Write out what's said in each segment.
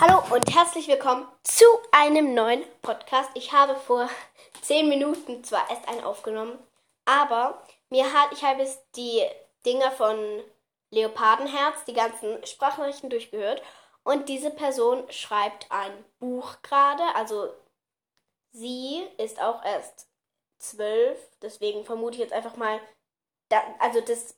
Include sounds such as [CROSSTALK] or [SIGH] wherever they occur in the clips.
Hallo und herzlich willkommen zu einem neuen Podcast. Ich habe vor zehn Minuten zwar erst einen aufgenommen, aber mir hat, ich habe jetzt die Dinger von Leopardenherz, die ganzen Sprachnachrichten durchgehört und diese Person schreibt ein Buch gerade, also sie ist auch erst zwölf, deswegen vermute ich jetzt einfach mal, also das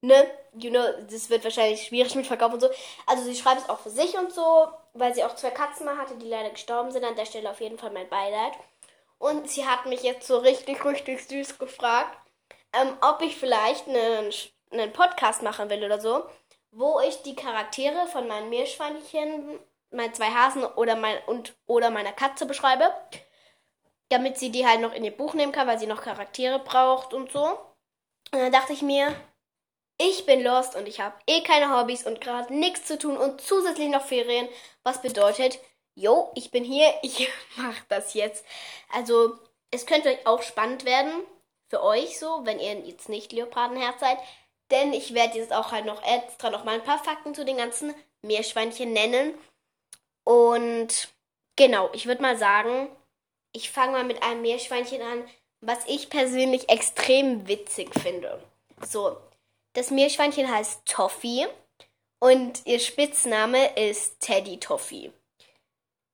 ne, you know, das wird wahrscheinlich schwierig mit Verkauf und so. Also sie schreibt es auch für sich und so, weil sie auch zwei Katzen mal hatte, die leider gestorben sind. An der Stelle auf jeden Fall mein Beileid. Und sie hat mich jetzt so richtig, richtig süß gefragt, ähm, ob ich vielleicht einen, einen Podcast machen will oder so, wo ich die Charaktere von meinen Meerschweinchen, meinen zwei Hasen oder, mein, und, oder meiner Katze beschreibe. Damit sie die halt noch in ihr Buch nehmen kann, weil sie noch Charaktere braucht und so. Und dann dachte ich mir, ich bin lost und ich habe eh keine Hobbys und gerade nichts zu tun und zusätzlich noch Ferien, was bedeutet, yo, ich bin hier, [LAUGHS] ich mache das jetzt. Also, es könnte euch auch spannend werden für euch so, wenn ihr jetzt nicht Leopardenherz seid, denn ich werde jetzt auch halt noch extra noch mal ein paar Fakten zu den ganzen Meerschweinchen nennen. Und genau, ich würde mal sagen, ich fange mal mit einem Meerschweinchen an, was ich persönlich extrem witzig finde. So, das Meerschweinchen heißt Toffee und ihr Spitzname ist Teddy Toffee.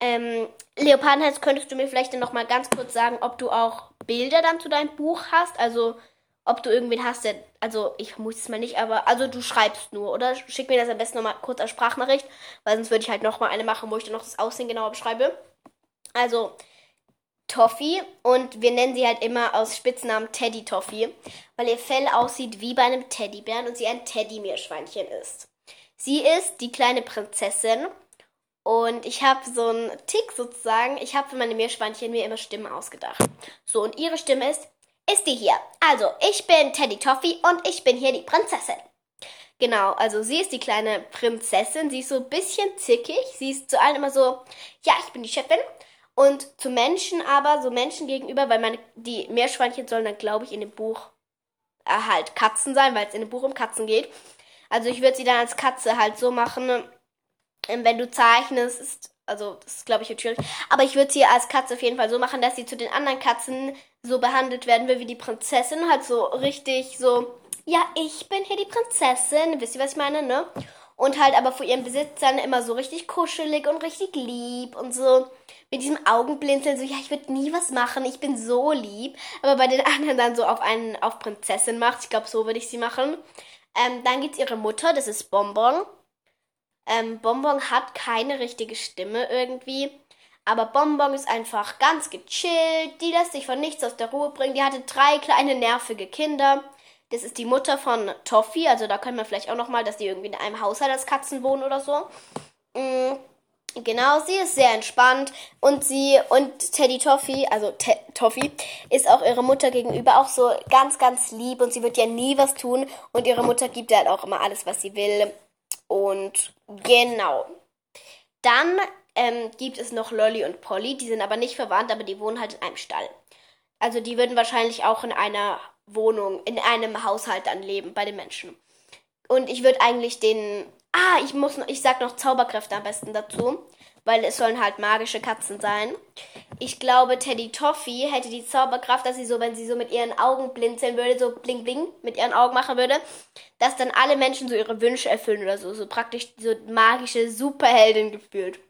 Ähm, Leopardenherz, könntest du mir vielleicht dann noch mal ganz kurz sagen, ob du auch Bilder dann zu deinem Buch hast? Also, ob du irgendwen hast, der, also ich vermute es mal nicht, aber, also du schreibst nur, oder? Schick mir das am besten noch mal kurz als Sprachnachricht, weil sonst würde ich halt noch mal eine machen, wo ich dann noch das Aussehen genauer beschreibe. Also, Toffee und wir nennen sie halt immer aus Spitznamen Teddy Toffee, weil ihr Fell aussieht wie bei einem Teddybären und sie ein Teddy-Meerschweinchen ist. Sie ist die kleine Prinzessin und ich habe so einen Tick sozusagen. Ich habe für meine Meerschweinchen mir immer Stimmen ausgedacht. So, und ihre Stimme ist, ist die hier. Also, ich bin Teddy Toffee und ich bin hier die Prinzessin. Genau, also sie ist die kleine Prinzessin. Sie ist so ein bisschen zickig. Sie ist zu allen immer so, ja, ich bin die Chefin. Und zu Menschen aber, so Menschen gegenüber, weil meine, die Meerschweinchen sollen dann, glaube ich, in dem Buch äh, halt Katzen sein, weil es in dem Buch um Katzen geht. Also ich würde sie dann als Katze halt so machen, ähm, wenn du zeichnest, also das ist, glaube ich, schwierig. Aber ich würde sie als Katze auf jeden Fall so machen, dass sie zu den anderen Katzen so behandelt werden will wie die Prinzessin. Halt so richtig so, ja, ich bin hier die Prinzessin. Wisst ihr, was ich meine, ne? Und halt aber vor ihren Besitzern immer so richtig kuschelig und richtig lieb und so mit diesem Augenblinzeln so, ja, ich würde nie was machen, ich bin so lieb. Aber bei den anderen dann so auf einen, auf Prinzessin macht. Ich glaube, so würde ich sie machen. Ähm, dann gibt's ihre Mutter, das ist Bonbon. Ähm, Bonbon hat keine richtige Stimme irgendwie. Aber Bonbon ist einfach ganz gechillt. Die lässt sich von nichts aus der Ruhe bringen. Die hatte drei kleine nervige Kinder. Das ist die Mutter von Toffee. Also da können wir vielleicht auch nochmal, dass die irgendwie in einem Haushalt als Katzen wohnen oder so. Mhm. Genau, sie ist sehr entspannt und sie und Teddy Toffee, also Te Toffee, ist auch ihrer Mutter gegenüber auch so ganz, ganz lieb und sie wird ja nie was tun und ihre Mutter gibt halt auch immer alles, was sie will. Und genau. Dann ähm, gibt es noch Lolly und Polly, die sind aber nicht verwandt, aber die wohnen halt in einem Stall. Also die würden wahrscheinlich auch in einer Wohnung, in einem Haushalt dann leben bei den Menschen. Und ich würde eigentlich den Ah, ich muss noch, ich sag noch Zauberkräfte am besten dazu, weil es sollen halt magische Katzen sein. Ich glaube, Teddy Toffee hätte die Zauberkraft, dass sie so, wenn sie so mit ihren Augen blinzeln würde, so bling bling mit ihren Augen machen würde, dass dann alle Menschen so ihre Wünsche erfüllen oder so, so praktisch so magische Superheldin gefühlt.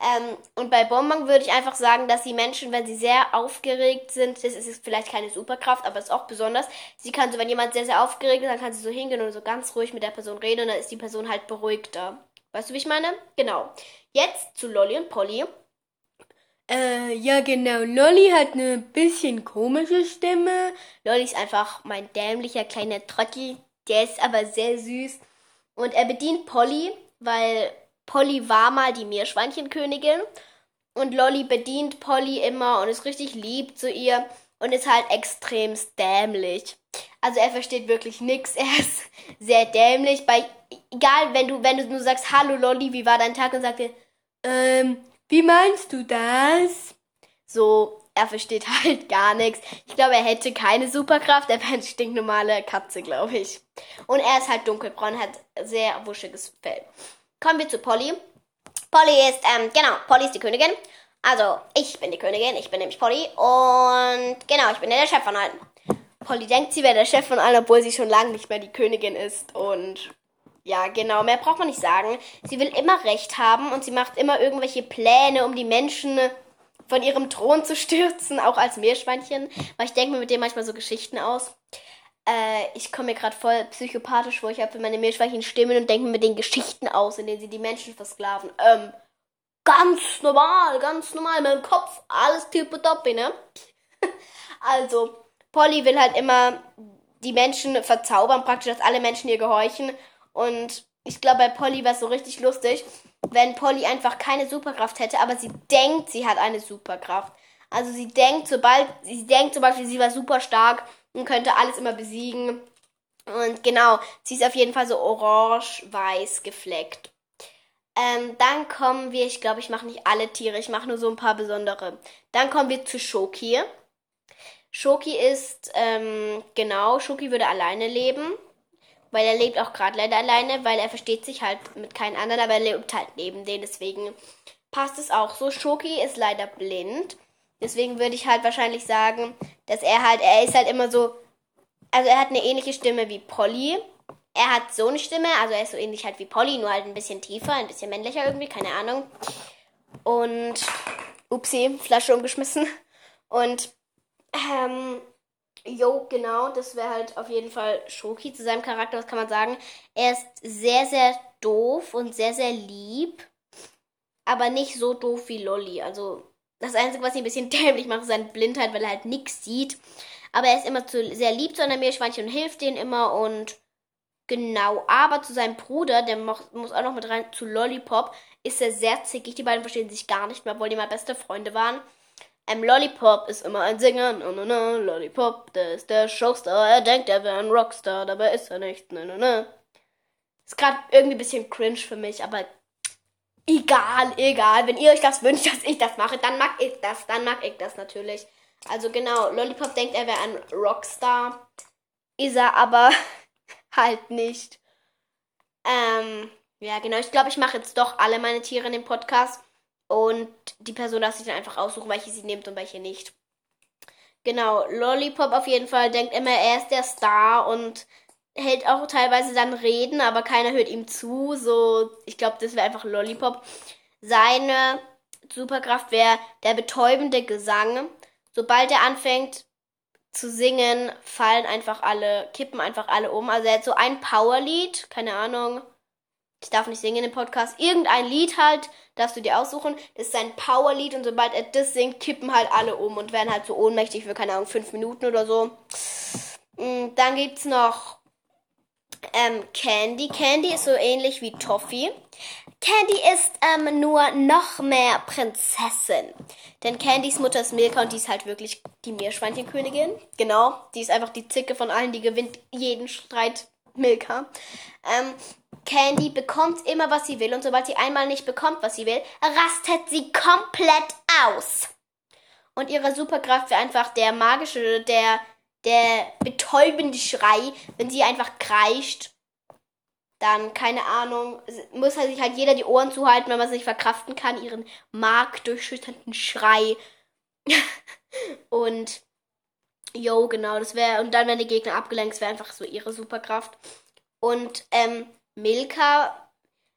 Ähm, und bei Bonbon würde ich einfach sagen, dass die Menschen, wenn sie sehr aufgeregt sind, das ist vielleicht keine Superkraft, aber es ist auch besonders. Sie kann so, wenn jemand sehr, sehr aufgeregt ist, dann kann sie so hingehen und so ganz ruhig mit der Person reden und dann ist die Person halt beruhigter. Weißt du, wie ich meine? Genau. Jetzt zu Lolly und Polly. Äh, ja, genau. Lolly hat eine bisschen komische Stimme. Lolly ist einfach mein dämlicher kleiner Trottel. Der ist aber sehr süß. Und er bedient Polly, weil Polly war mal die Meerschweinchenkönigin und Lolly bedient Polly immer und ist richtig lieb zu ihr und ist halt extrem dämlich. Also er versteht wirklich nichts. [LAUGHS] Er ist sehr dämlich. Bei egal, wenn du wenn du nur sagst Hallo Lolly, wie war dein Tag und sagt er, ähm, wie meinst du das? So, er versteht [LAUGHS] halt gar nichts. Ich glaube, er hätte keine Superkraft. Er wäre eine stinknormale Katze, glaube ich. Und er ist halt dunkelbraun, hat sehr wuschiges Fell. Kommen wir zu Polly. Polly ist, ähm, genau, Polly ist die Königin. Also, ich bin die Königin, ich bin nämlich Polly. Und genau, ich bin ja der Chef von allen. Polly denkt, sie wäre der Chef von allen, obwohl sie schon lange nicht mehr die Königin ist. Und ja, genau, mehr braucht man nicht sagen. Sie will immer Recht haben und sie macht immer irgendwelche Pläne, um die Menschen von ihrem Thron zu stürzen, auch als Meerschweinchen. Weil ich denke mir mit dem manchmal so Geschichten aus. Äh, ich komme mir gerade voll psychopathisch vor. Ich habe für meine Meerschweinchen Stimmen und denke mir den Geschichten aus, in denen sie die Menschen versklaven. Ähm, ganz normal, ganz normal, mein Kopf, alles tippitoppi, ne? [LAUGHS] also, Polly will halt immer die Menschen verzaubern, praktisch, dass alle Menschen ihr gehorchen. Und ich glaube, bei Polly wäre es so richtig lustig, wenn Polly einfach keine Superkraft hätte, aber sie denkt, sie hat eine Superkraft. Also sie denkt, sobald, sie denkt zum Beispiel, sie war super stark und könnte alles immer besiegen. Und genau, sie ist auf jeden Fall so orange-weiß gefleckt. Ähm, dann kommen wir, ich glaube, ich mache nicht alle Tiere, ich mache nur so ein paar besondere. Dann kommen wir zu Shoki. Shoki ist, ähm, genau, Shoki würde alleine leben. Weil er lebt auch gerade leider alleine, weil er versteht sich halt mit keinen anderen, aber er lebt halt neben denen. Deswegen passt es auch so. Shoki ist leider blind. Deswegen würde ich halt wahrscheinlich sagen, dass er halt, er ist halt immer so, also er hat eine ähnliche Stimme wie Polly. Er hat so eine Stimme, also er ist so ähnlich halt wie Polly, nur halt ein bisschen tiefer, ein bisschen männlicher irgendwie, keine Ahnung. Und, upsie, Flasche umgeschmissen. Und, ähm, Jo, genau, das wäre halt auf jeden Fall Schoki zu seinem Charakter, was kann man sagen? Er ist sehr, sehr doof und sehr, sehr lieb, aber nicht so doof wie Lolly. Also, das Einzige, was ihn ein bisschen [LAUGHS] dämlich macht, ist seine Blindheit, weil er halt nichts sieht. Aber er ist immer zu, sehr lieb zu einem Meerschweinchen und hilft denen immer und genau. Aber zu seinem Bruder, der muss auch noch mit rein, zu Lollipop, ist er sehr zickig. Die beiden verstehen sich gar nicht mehr, obwohl die mal beste Freunde waren. Ähm, Lollipop ist immer ein Sänger. No, no, no. Lollipop, der ist der Showstar. Er denkt, er wäre ein Rockstar, dabei ist er nicht. No, no, no. Ist gerade irgendwie ein bisschen cringe für mich, aber egal, egal. Wenn ihr euch das wünscht, [LAUGHS] dass ich das mache, dann mag ich das. Dann mag ich das natürlich. Also genau, Lollipop denkt, er wäre ein Rockstar. Ist er aber [LAUGHS] halt nicht. Ähm, ja, genau. Ich glaube, ich mache jetzt doch alle meine Tiere in dem Podcast. Und die Person darf sich dann einfach aussuchen, welche sie nimmt und welche nicht. Genau, Lollipop auf jeden Fall denkt immer, er ist der Star und hält auch teilweise dann Reden, aber keiner hört ihm zu. So, ich glaube, das wäre einfach Lollipop. Seine Superkraft wäre der betäubende Gesang. Sobald er anfängt zu singen, fallen einfach alle, kippen einfach alle um. Also er hat so ein Powerlied, keine Ahnung. Ich darf nicht singen im Podcast. Irgendein Lied halt, darfst du dir aussuchen. Das ist sein Powerlied und sobald er das singt, kippen halt alle um und werden halt so ohnmächtig für, keine Ahnung, fünf Minuten oder so. Mm, dann gibt's noch ähm, Candy. Candy ist so ähnlich wie Toffee. Candy ist ähm, nur noch mehr Prinzessin. Denn Candys Mutter ist Milka und die ist halt wirklich die Meerschweinchenkönigin. Genau, die ist einfach die Zicke von allen, die gewinnt jeden Streit Milka. Ähm, Candy bekommt immer, was sie will und sobald sie einmal nicht bekommt, was sie will, rastet sie komplett aus. Und ihre Superkraft wäre einfach der magische, der, der betäubende Schrei, wenn sie einfach kreischt. Dann, keine Ahnung, muss halt sich halt jeder die Ohren zuhalten, wenn man sich verkraften kann, ihren markdurchschütternden Schrei. [LAUGHS] und, yo, genau, das wäre, und dann, wenn die Gegner abgelenkt, wäre einfach so ihre Superkraft. Und, ähm, Milka.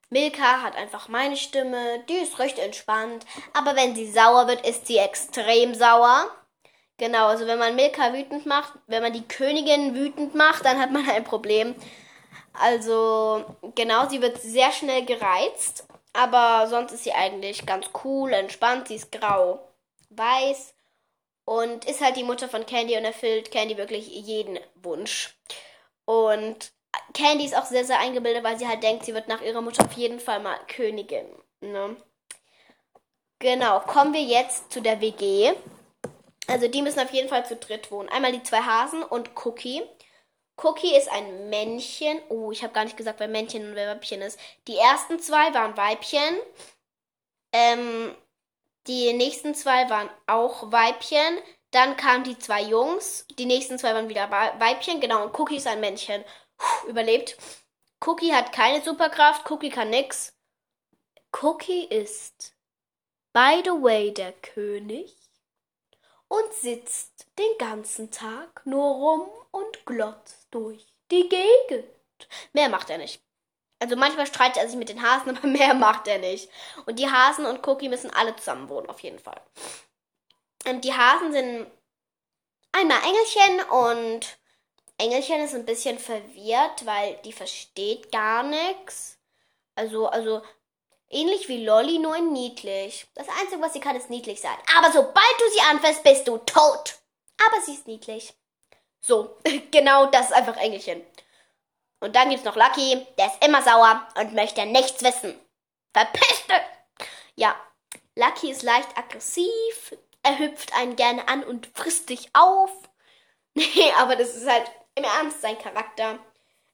Milka hat einfach meine Stimme, die ist recht entspannt, aber wenn sie sauer wird, ist sie extrem sauer. Genau, also wenn man Milka wütend macht, wenn man die Königin wütend macht, dann hat man ein Problem. Also, genau, sie wird sehr schnell gereizt, aber sonst ist sie eigentlich ganz cool, entspannt, sie ist grau, weiß und ist halt die Mutter von Candy und erfüllt Candy wirklich jeden Wunsch. Und Candy ist auch sehr, sehr eingebildet, weil sie halt denkt, sie wird nach ihrer Mutter auf jeden Fall mal Königin. Ne? Genau, kommen wir jetzt zu der WG. Also die müssen auf jeden Fall zu dritt wohnen. Einmal die zwei Hasen und Cookie. Cookie ist ein Männchen. Oh, ich habe gar nicht gesagt, wer Männchen und wer Weibchen ist. Die ersten zwei waren Weibchen. Ähm, die nächsten zwei waren auch Weibchen. Dann kamen die zwei Jungs. Die nächsten zwei waren wieder Weibchen. Genau, und Cookie ist ein Männchen überlebt. Cookie hat keine Superkraft, Cookie kann nix. Cookie ist, by the way, der König und sitzt den ganzen Tag nur rum und glotzt durch die Gegend. Mehr macht er nicht. Also manchmal streitet er sich mit den Hasen, [LAUGHS] aber mehr macht er nicht. Und die Hasen und Cookie müssen alle zusammen wohnen, auf jeden Fall. Und die Hasen sind einmal Engelchen und Engelchen ist ein bisschen verwirrt, weil die versteht gar nichts. Also, also ähnlich wie Lolly, nur in niedlich. Das Einzige, was sie kann, ist niedlich sein. Aber sobald du sie anfasst, bist du tot. Aber sie ist niedlich. So, [LAUGHS] genau das ist einfach Engelchen. Und dann gibt's noch Lucky, der ist immer sauer und möchte nichts wissen. Verpisste! Ja, Lucky ist leicht aggressiv, er hüpft einen gerne an und frisst dich auf. [LAUGHS] Nee, aber das ist halt im Ernst sein Charakter.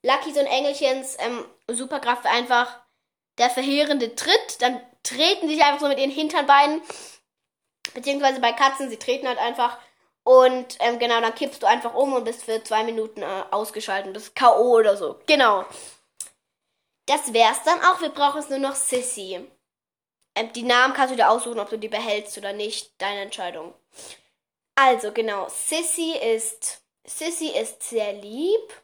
Lucky so ein Engelchens ähm, Superkraft einfach der verheerende Tritt. Dann treten sie sich einfach so mit ihren Hinternbeinen. Beziehungsweise bei Katzen, sie treten halt einfach. Und ähm, genau, dann kippst du einfach um und bist für zwei Minuten äh, ausgeschaltet. Bist K.O. oder so. Genau. Das wär's dann auch. Wir brauchen jetzt nur noch Sissy. Ähm, die Namen kannst du dir aussuchen, ob du die behältst oder nicht. Deine Entscheidung. Also, genau. Sissy ist. Sissy ist sehr lieb.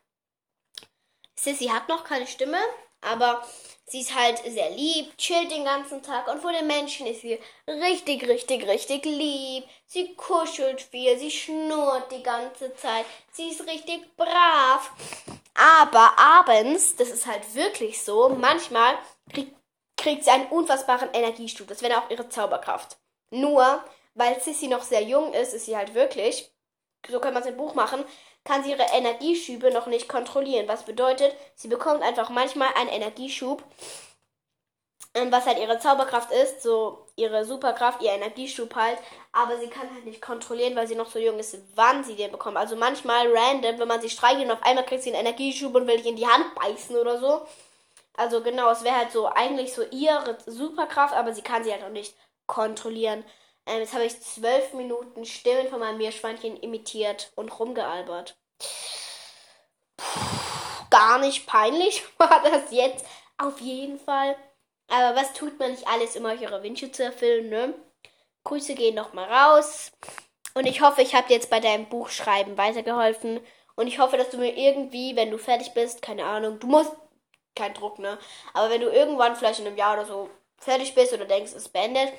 Sissy hat noch keine Stimme, aber Sie ist halt sehr lieb, chillt den ganzen Tag und vor den Menschen ist sie richtig, richtig, richtig lieb. Sie kuschelt viel, sie schnurrt die ganze Zeit. Sie ist richtig brav. Aber abends, das ist halt wirklich so, manchmal kriegt, kriegt sie einen unfassbaren Energiestub. Das wäre auch ihre Zauberkraft. Nur, weil Sissy noch sehr jung ist, ist sie halt wirklich, so kann man es im Buch machen, kann sie ihre Energieschübe noch nicht kontrollieren. Was bedeutet, sie bekommt einfach manchmal einen Energieschub, ähm, was halt ihre Zauberkraft ist, so ihre Superkraft, ihr Energieschub halt, aber sie kann halt nicht kontrollieren, weil sie noch so jung ist, wann sie den bekommt. Also manchmal random, wenn man sie streichelt und auf einmal kriegt sie einen Energieschub und will dich in die Hand beißen oder so. Also genau, es wäre halt so eigentlich so ihre Superkraft, aber sie kann sie halt auch nicht kontrollieren. Ähm, jetzt habe ich zwölf Minuten Stimmen von meinem Meerschweinchen imitiert und rumgealbert. Puh, gar nicht peinlich [LAUGHS] war das jetzt. Auf jeden Fall. Aber was tut man nicht alles, um euch eure Wünsche zu erfüllen, ne? Grüße gehen nochmal raus. Und ich hoffe, ich habe dir jetzt bei deinem Buchschreiben weitergeholfen. Und ich hoffe, dass du mir irgendwie, wenn du fertig bist, keine Ahnung, du musst, kein Druck, ne? Aber wenn du irgendwann vielleicht in einem Jahr oder so fertig bist oder denkst, es ist beendet,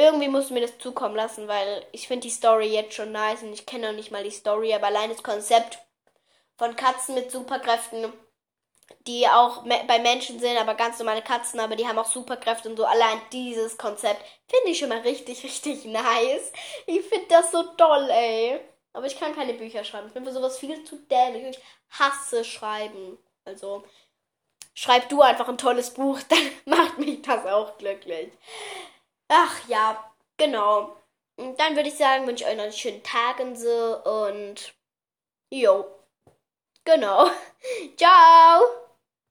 irgendwie musst du mir das zukommen lassen, weil ich finde die Story jetzt schon nice und ich kenne noch nicht mal die Story, aber allein das Konzept von Katzen mit Superkräften, die auch bei Menschen sind, aber ganz normale Katzen, aber die haben auch Superkräfte und so. Allein dieses Konzept finde ich schon mal richtig, [LAUGHS] richtig nice. Ich finde das so toll, ey. Aber ich kann keine Bücher schreiben. Ich bin für sowas viel zu dämlich. Ich hasse Schreiben. Also, schreib du einfach ein tolles Buch, [LAUGHS] dann macht mich das auch glücklich. Ach ja, genau. Und dann würde ich sagen, wünsche ich euch noch einen schönen Tag und so und jo. Genau. [LAUGHS] Ciao.